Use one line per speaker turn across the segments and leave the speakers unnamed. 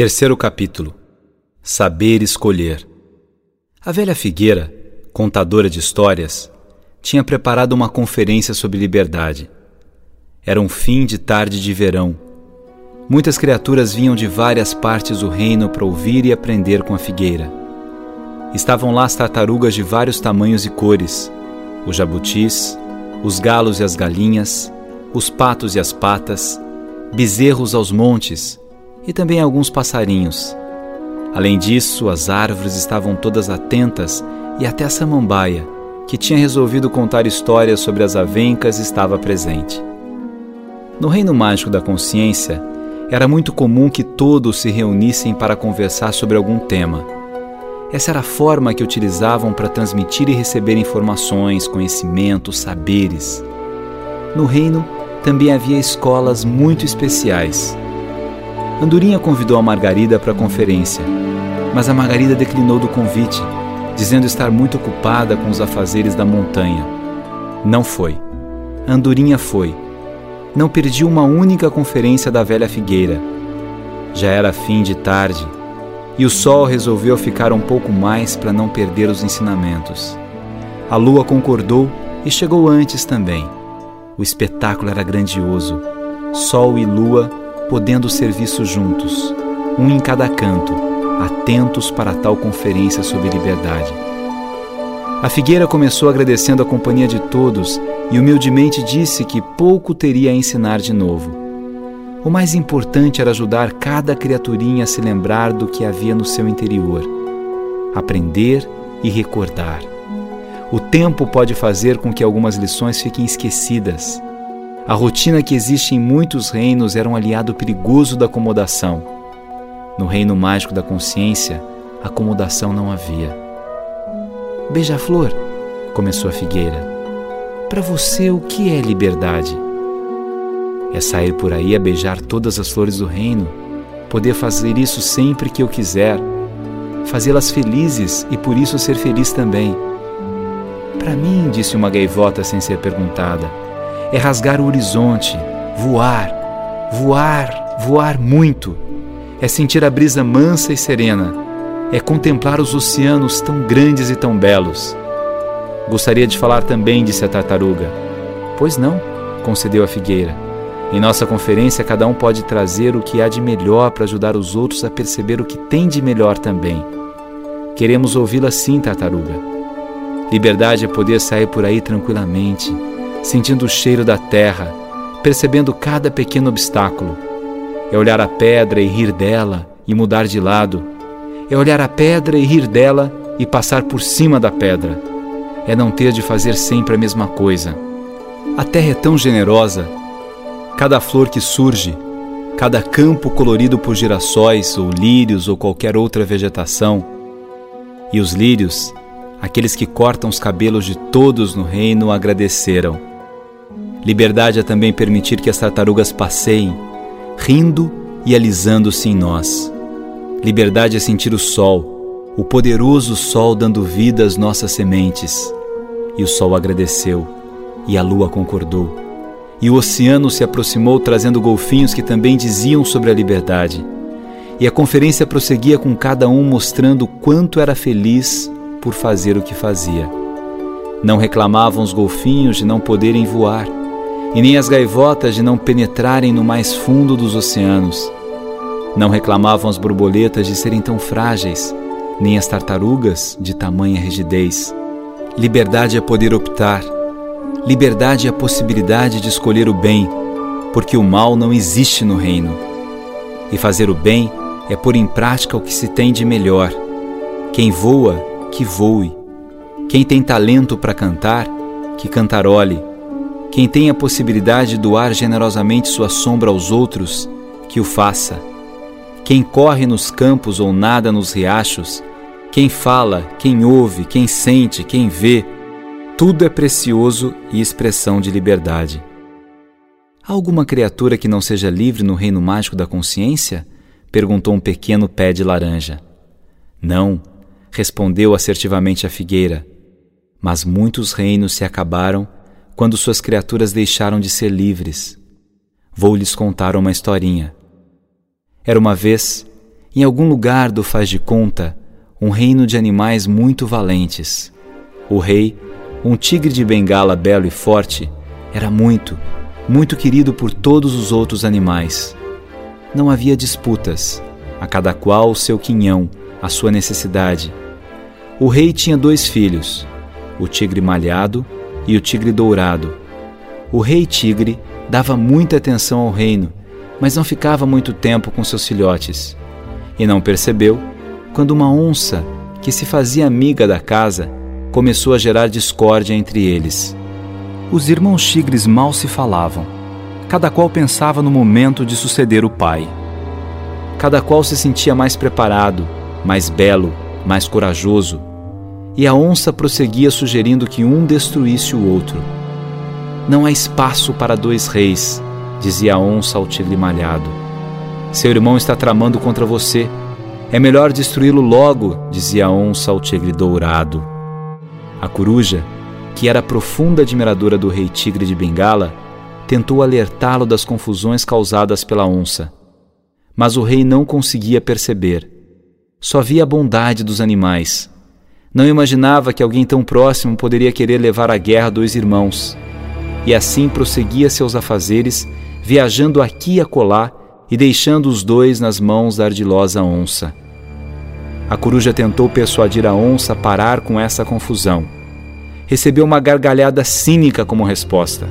Terceiro capítulo Saber escolher. A velha figueira, contadora de histórias, tinha preparado uma conferência sobre liberdade. Era um fim de tarde de verão. Muitas criaturas vinham de várias partes do reino para ouvir e aprender com a figueira. Estavam lá as tartarugas de vários tamanhos e cores, os jabutis, os galos e as galinhas, os patos e as patas, bezerros aos montes e também alguns passarinhos. Além disso, as árvores estavam todas atentas e até a samambaia, que tinha resolvido contar histórias sobre as avencas, estava presente. No reino mágico da consciência, era muito comum que todos se reunissem para conversar sobre algum tema. Essa era a forma que utilizavam para transmitir e receber informações, conhecimentos, saberes. No reino também havia escolas muito especiais Andorinha convidou a Margarida para a conferência, mas a Margarida declinou do convite, dizendo estar muito ocupada com os afazeres da montanha. Não foi. Andorinha foi. Não perdi uma única conferência da velha figueira. Já era fim de tarde e o sol resolveu ficar um pouco mais para não perder os ensinamentos. A lua concordou e chegou antes também. O espetáculo era grandioso. Sol e lua podendo serviço juntos, um em cada canto, atentos para tal conferência sobre liberdade. A figueira começou agradecendo a companhia de todos e humildemente disse que pouco teria a ensinar de novo. O mais importante era ajudar cada criaturinha a se lembrar do que havia no seu interior, aprender e recordar. O tempo pode fazer com que algumas lições fiquem esquecidas a rotina que existe em muitos reinos era um aliado perigoso da acomodação. No reino mágico da consciência, acomodação não havia. Beija-flor, começou a figueira, para você o que é liberdade? É sair por aí a beijar todas as flores do reino, poder fazer isso sempre que eu quiser, fazê-las felizes e por isso ser feliz também. Para mim, disse uma gaivota sem ser perguntada, é rasgar o horizonte, voar, voar, voar muito. É sentir a brisa mansa e serena. É contemplar os oceanos tão grandes e tão belos. Gostaria de falar também, disse a tartaruga. Pois não, concedeu a figueira. Em nossa conferência, cada um pode trazer o que há de melhor para ajudar os outros a perceber o que tem de melhor também. Queremos ouvi-la sim, tartaruga. Liberdade é poder sair por aí tranquilamente, sentindo o cheiro da terra, percebendo cada pequeno obstáculo. É olhar a pedra e rir dela e mudar de lado. É olhar a pedra e rir dela e passar por cima da pedra. É não ter de fazer sempre a mesma coisa. A terra é tão generosa. Cada flor que surge, cada campo colorido por girassóis ou lírios ou qualquer outra vegetação. E os lírios, aqueles que cortam os cabelos de todos no reino, agradeceram Liberdade é também permitir que as tartarugas passeiem, rindo e alisando-se em nós. Liberdade é sentir o sol, o poderoso sol dando vida às nossas sementes. E o sol agradeceu, e a lua concordou. E o oceano se aproximou trazendo golfinhos que também diziam sobre a liberdade. E a conferência prosseguia com cada um mostrando quanto era feliz por fazer o que fazia. Não reclamavam os golfinhos de não poderem voar e nem as gaivotas de não penetrarem no mais fundo dos oceanos. Não reclamavam as borboletas de serem tão frágeis, nem as tartarugas de tamanha rigidez. Liberdade é poder optar. Liberdade é a possibilidade de escolher o bem, porque o mal não existe no reino. E fazer o bem é pôr em prática o que se tem de melhor. Quem voa, que voe. Quem tem talento para cantar, que cantarole. Quem tem a possibilidade de doar generosamente sua sombra aos outros, que o faça. Quem corre nos campos ou nada nos riachos, quem fala, quem ouve, quem sente, quem vê, tudo é precioso e expressão de liberdade. Há alguma criatura que não seja livre no reino mágico da consciência? perguntou um pequeno pé de laranja. Não, respondeu assertivamente a figueira. Mas muitos reinos se acabaram quando suas criaturas deixaram de ser livres. Vou lhes contar uma historinha. Era uma vez em algum lugar do faz de conta, um reino de animais muito valentes. O rei, um tigre de bengala belo e forte, era muito, muito querido por todos os outros animais. Não havia disputas, a cada qual o seu quinhão, a sua necessidade. O rei tinha dois filhos, o tigre malhado e o tigre dourado. O rei tigre dava muita atenção ao reino, mas não ficava muito tempo com seus filhotes. E não percebeu quando uma onça, que se fazia amiga da casa, começou a gerar discórdia entre eles. Os irmãos tigres mal se falavam. Cada qual pensava no momento de suceder o pai. Cada qual se sentia mais preparado, mais belo, mais corajoso. E a onça prosseguia sugerindo que um destruísse o outro. Não há espaço para dois reis, dizia a onça ao tigre malhado. Seu irmão está tramando contra você. É melhor destruí-lo logo, dizia a onça ao tigre dourado. A coruja, que era profunda admiradora do rei tigre de Bengala, tentou alertá-lo das confusões causadas pela onça. Mas o rei não conseguia perceber. Só via a bondade dos animais. Não imaginava que alguém tão próximo poderia querer levar à guerra dois irmãos. E assim prosseguia seus afazeres, viajando aqui e acolá e deixando os dois nas mãos da ardilosa onça. A coruja tentou persuadir a onça a parar com essa confusão. Recebeu uma gargalhada cínica como resposta.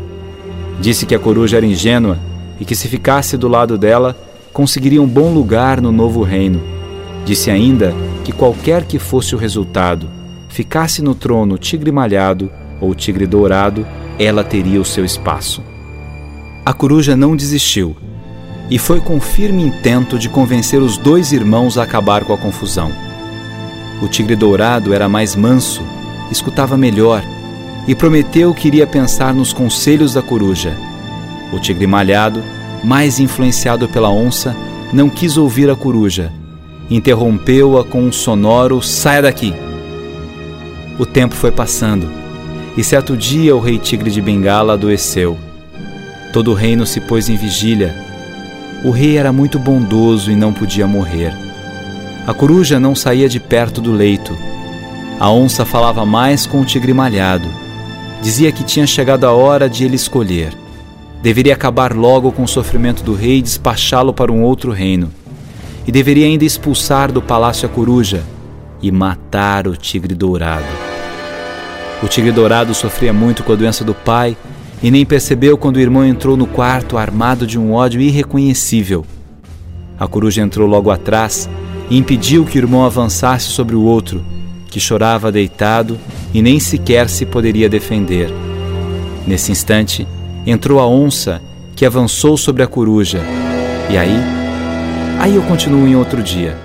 Disse que a coruja era ingênua e que se ficasse do lado dela, conseguiria um bom lugar no novo reino. Disse ainda que qualquer que fosse o resultado, ficasse no trono tigre malhado ou tigre dourado, ela teria o seu espaço. A coruja não desistiu e foi com firme intento de convencer os dois irmãos a acabar com a confusão. O tigre dourado era mais manso, escutava melhor e prometeu que iria pensar nos conselhos da coruja. O tigre malhado, mais influenciado pela onça, não quis ouvir a coruja. Interrompeu-a com um sonoro saia daqui. O tempo foi passando, e certo dia o rei tigre de Bengala adoeceu. Todo o reino se pôs em vigília. O rei era muito bondoso e não podia morrer. A coruja não saía de perto do leito. A onça falava mais com o tigre malhado. Dizia que tinha chegado a hora de ele escolher. Deveria acabar logo com o sofrimento do rei e despachá-lo para um outro reino. E deveria ainda expulsar do palácio a coruja e matar o tigre dourado. O tigre dourado sofria muito com a doença do pai e nem percebeu quando o irmão entrou no quarto armado de um ódio irreconhecível. A coruja entrou logo atrás e impediu que o irmão avançasse sobre o outro, que chorava deitado e nem sequer se poderia defender. Nesse instante, entrou a onça, que avançou sobre a coruja. E aí? Aí eu continuo em outro dia.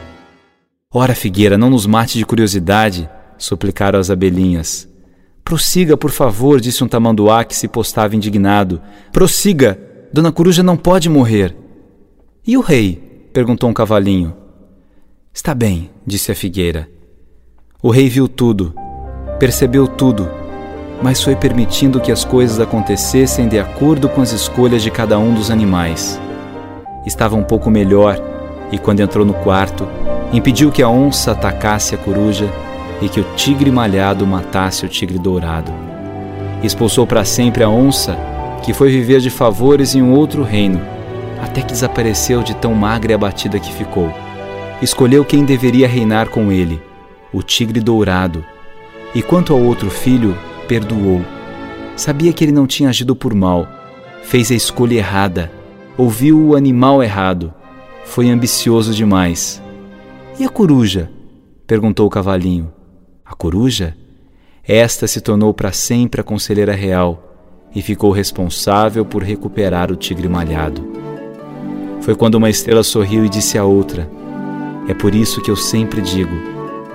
Ora, Figueira, não nos mate de curiosidade, suplicaram as abelhinhas. Prossiga, por favor, disse um tamanduá que se postava indignado. Prossiga! Dona Coruja não pode morrer. E o rei? perguntou um cavalinho. Está bem, disse a figueira. O rei viu tudo, percebeu tudo, mas foi permitindo que as coisas acontecessem de acordo com as escolhas de cada um dos animais. Estava um pouco melhor e, quando entrou no quarto, impediu que a onça atacasse a coruja e que o tigre malhado matasse o tigre dourado. Expulsou para sempre a onça, que foi viver de favores em um outro reino, até que desapareceu de tão magra e abatida que ficou escolheu quem deveria reinar com ele, o tigre dourado. E quanto ao outro filho, perdoou. Sabia que ele não tinha agido por mal, fez a escolha errada, ouviu o animal errado, foi ambicioso demais. E a coruja? perguntou o cavalinho. A coruja? Esta se tornou para sempre a conselheira real e ficou responsável por recuperar o tigre malhado. Foi quando uma estrela sorriu e disse à outra: é por isso que eu sempre digo: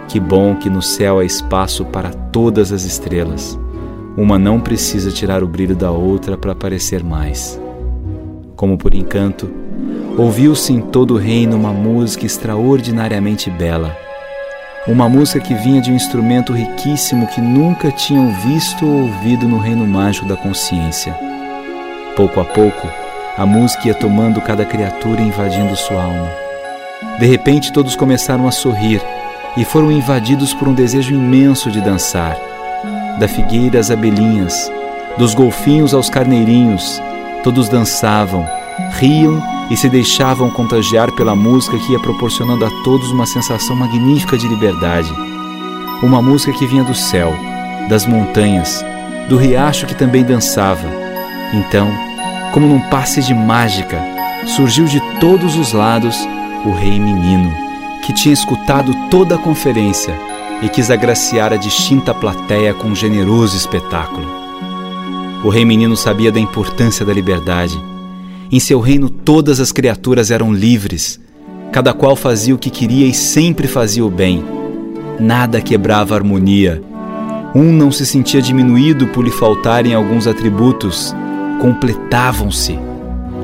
que bom que no céu há espaço para todas as estrelas. Uma não precisa tirar o brilho da outra para parecer mais. Como por encanto, ouviu-se em todo o reino uma música extraordinariamente bela. Uma música que vinha de um instrumento riquíssimo que nunca tinham visto ou ouvido no reino mágico da consciência. Pouco a pouco, a música ia tomando cada criatura e invadindo sua alma. De repente, todos começaram a sorrir e foram invadidos por um desejo imenso de dançar. Da figueira às abelhinhas, dos golfinhos aos carneirinhos, todos dançavam, riam e se deixavam contagiar pela música que ia proporcionando a todos uma sensação magnífica de liberdade. Uma música que vinha do céu, das montanhas, do riacho que também dançava. Então, como num passe de mágica, surgiu de todos os lados o rei menino, que tinha escutado toda a conferência e quis agraciar a distinta plateia com um generoso espetáculo. O rei menino sabia da importância da liberdade. Em seu reino todas as criaturas eram livres, cada qual fazia o que queria e sempre fazia o bem. Nada quebrava a harmonia. Um não se sentia diminuído por lhe faltarem alguns atributos, completavam-se.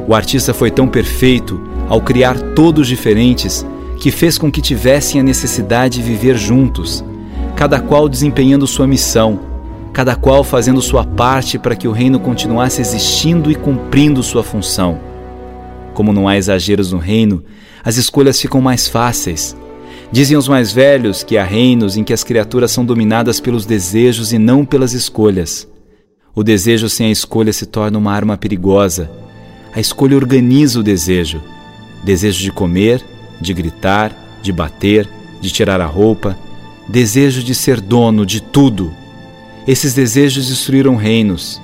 O artista foi tão perfeito ao criar todos diferentes que fez com que tivessem a necessidade de viver juntos, cada qual desempenhando sua missão, cada qual fazendo sua parte para que o reino continuasse existindo e cumprindo sua função. Como não há exageros no reino, as escolhas ficam mais fáceis. Dizem os mais velhos que há reinos em que as criaturas são dominadas pelos desejos e não pelas escolhas. O desejo sem a escolha se torna uma arma perigosa. A escolha organiza o desejo. Desejo de comer, de gritar, de bater, de tirar a roupa. Desejo de ser dono de tudo. Esses desejos destruíram reinos.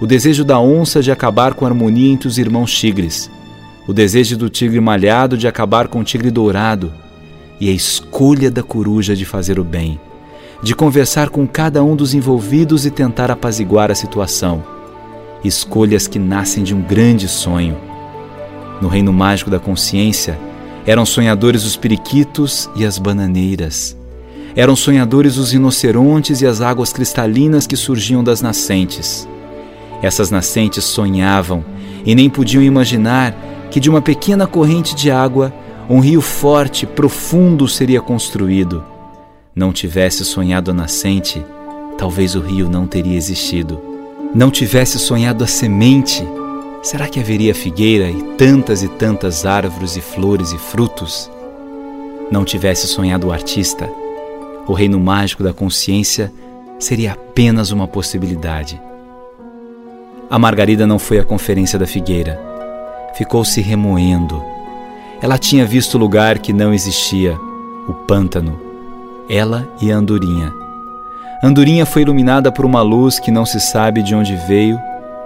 O desejo da onça de acabar com a harmonia entre os irmãos tigres. O desejo do tigre malhado de acabar com o tigre dourado. E a escolha da coruja de fazer o bem de conversar com cada um dos envolvidos e tentar apaziguar a situação. Escolhas que nascem de um grande sonho. No reino mágico da consciência, eram sonhadores os periquitos e as bananeiras. Eram sonhadores os rinocerontes e as águas cristalinas que surgiam das nascentes. Essas nascentes sonhavam e nem podiam imaginar que de uma pequena corrente de água um rio forte, profundo seria construído não tivesse sonhado a nascente, talvez o rio não teria existido. Não tivesse sonhado a semente, será que haveria figueira e tantas e tantas árvores e flores e frutos? Não tivesse sonhado o artista, o reino mágico da consciência seria apenas uma possibilidade. A Margarida não foi à conferência da figueira. Ficou se remoendo. Ela tinha visto o lugar que não existia, o pântano, ela e a andorinha. Andorinha foi iluminada por uma luz que não se sabe de onde veio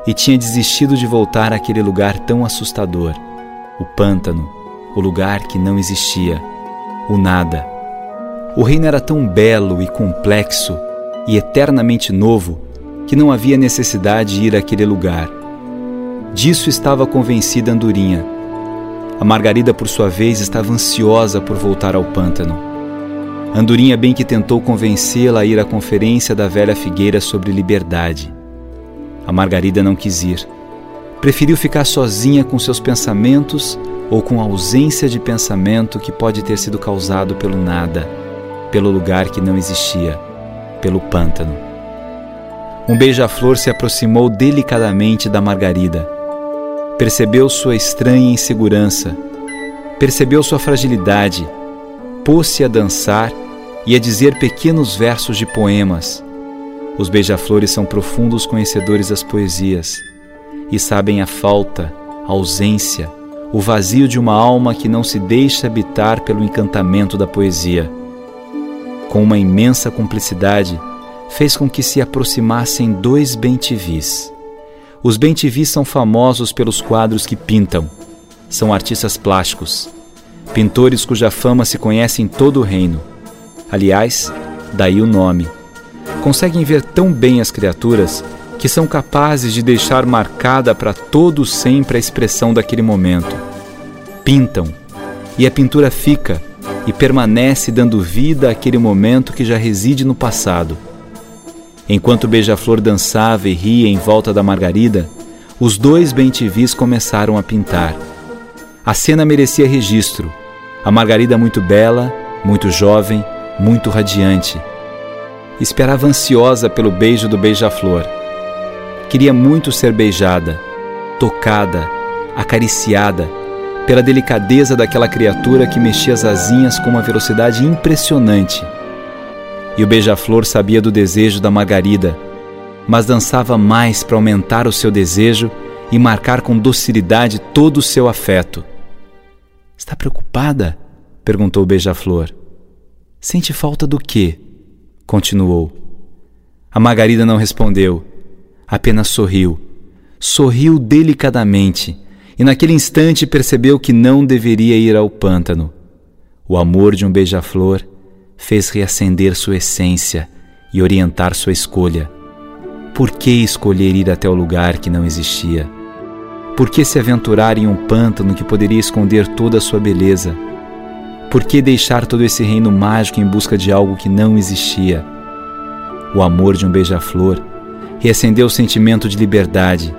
e tinha desistido de voltar àquele lugar tão assustador o pântano, o lugar que não existia, o nada. O reino era tão belo e complexo e eternamente novo que não havia necessidade de ir àquele lugar. Disso estava convencida Andorinha. A Margarida, por sua vez, estava ansiosa por voltar ao pântano. Andorinha bem que tentou convencê-la a ir à conferência da velha figueira sobre liberdade. A Margarida não quis ir. Preferiu ficar sozinha com seus pensamentos ou com a ausência de pensamento que pode ter sido causado pelo nada, pelo lugar que não existia, pelo pântano. Um beija-flor se aproximou delicadamente da Margarida. Percebeu sua estranha insegurança, percebeu sua fragilidade pôs-se a dançar e a dizer pequenos versos de poemas. Os beija-flores são profundos conhecedores das poesias e sabem a falta, a ausência, o vazio de uma alma que não se deixa habitar pelo encantamento da poesia. Com uma imensa cumplicidade, fez com que se aproximassem dois bentivis. Os bentivis são famosos pelos quadros que pintam. São artistas plásticos pintores cuja fama se conhece em todo o reino. Aliás, daí o nome. Conseguem ver tão bem as criaturas que são capazes de deixar marcada para todo sempre a expressão daquele momento. Pintam, e a pintura fica e permanece dando vida àquele momento que já reside no passado. Enquanto o beija-flor dançava e ria em volta da margarida, os dois bentivis começaram a pintar. A cena merecia registro. A Margarida muito bela, muito jovem, muito radiante. Esperava ansiosa pelo beijo do beija-flor. Queria muito ser beijada, tocada, acariciada, pela delicadeza daquela criatura que mexia as asinhas com uma velocidade impressionante. E o beija-flor sabia do desejo da Margarida, mas dançava mais para aumentar o seu desejo e marcar com docilidade todo o seu afeto. Está preocupada? perguntou o beija-flor. Sente falta do quê? continuou. A Margarida não respondeu, apenas sorriu. Sorriu delicadamente e naquele instante percebeu que não deveria ir ao pântano. O amor de um beija-flor fez reacender sua essência e orientar sua escolha. Por que escolher ir até o lugar que não existia? Por que se aventurar em um pântano que poderia esconder toda a sua beleza? Por que deixar todo esse reino mágico em busca de algo que não existia? O amor de um beija-flor reacendeu o sentimento de liberdade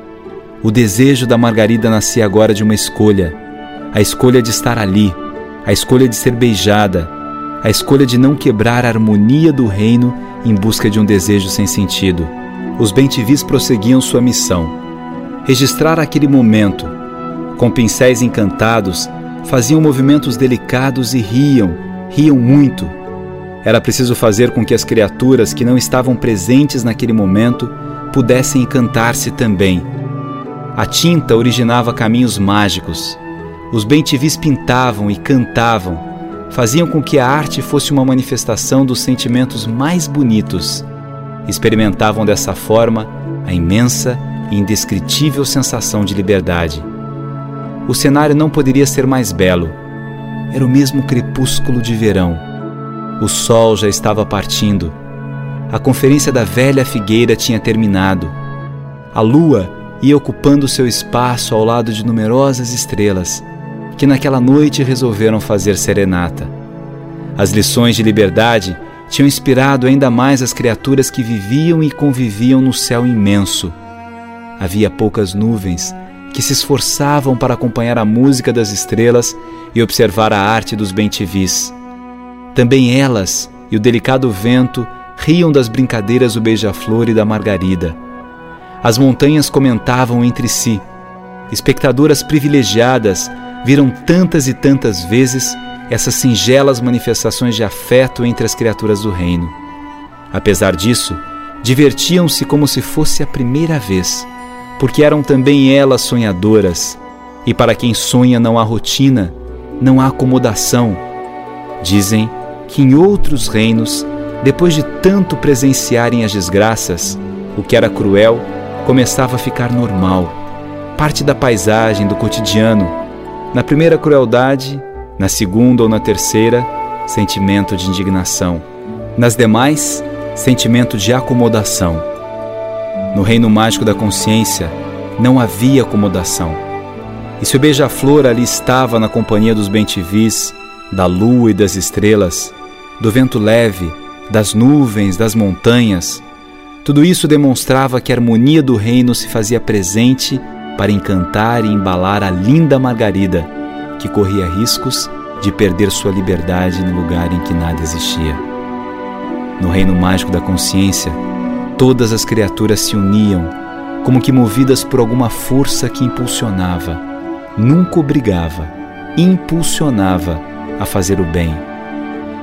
o desejo da Margarida nascia agora de uma escolha: a escolha de estar ali, a escolha de ser beijada, a escolha de não quebrar a harmonia do reino em busca de um desejo sem sentido. Os bentivis prosseguiam sua missão: registrar aquele momento. Com pincéis encantados, faziam movimentos delicados e riam, riam muito. Era preciso fazer com que as criaturas que não estavam presentes naquele momento pudessem encantar-se também a tinta originava caminhos mágicos. Os bentivis pintavam e cantavam, faziam com que a arte fosse uma manifestação dos sentimentos mais bonitos. Experimentavam dessa forma a imensa e indescritível sensação de liberdade. O cenário não poderia ser mais belo. Era o mesmo crepúsculo de verão. O sol já estava partindo. A conferência da velha figueira tinha terminado. A lua ia ocupando seu espaço ao lado de numerosas estrelas, que naquela noite resolveram fazer serenata. As lições de liberdade tinham inspirado ainda mais as criaturas que viviam e conviviam no céu imenso. Havia poucas nuvens que se esforçavam para acompanhar a música das estrelas e observar a arte dos bentivis. Também elas e o delicado vento riam das brincadeiras do beija-flor e da margarida as montanhas comentavam entre si. Espectadoras privilegiadas viram tantas e tantas vezes essas singelas manifestações de afeto entre as criaturas do reino. Apesar disso, divertiam-se como se fosse a primeira vez, porque eram também elas sonhadoras, e para quem sonha não há rotina, não há acomodação. Dizem que em outros reinos, depois de tanto presenciarem as desgraças, o que era cruel começava a ficar normal, parte da paisagem, do cotidiano. Na primeira crueldade, na segunda ou na terceira, sentimento de indignação. Nas demais, sentimento de acomodação. No reino mágico da consciência, não havia acomodação. E se o beija-flor ali estava na companhia dos bentivis, da lua e das estrelas, do vento leve, das nuvens, das montanhas, tudo isso demonstrava que a harmonia do reino se fazia presente para encantar e embalar a linda Margarida, que corria riscos de perder sua liberdade no lugar em que nada existia. No reino mágico da consciência, todas as criaturas se uniam, como que movidas por alguma força que impulsionava, nunca obrigava, impulsionava a fazer o bem.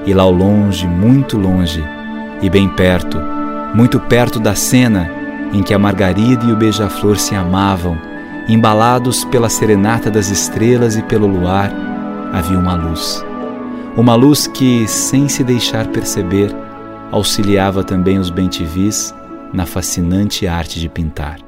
E lá ao longe, muito longe, e bem perto, muito perto da cena em que a Margarida e o Beija-Flor se amavam, embalados pela serenata das estrelas e pelo luar, havia uma luz. Uma luz que, sem se deixar perceber, auxiliava também os bentivis na fascinante arte de pintar.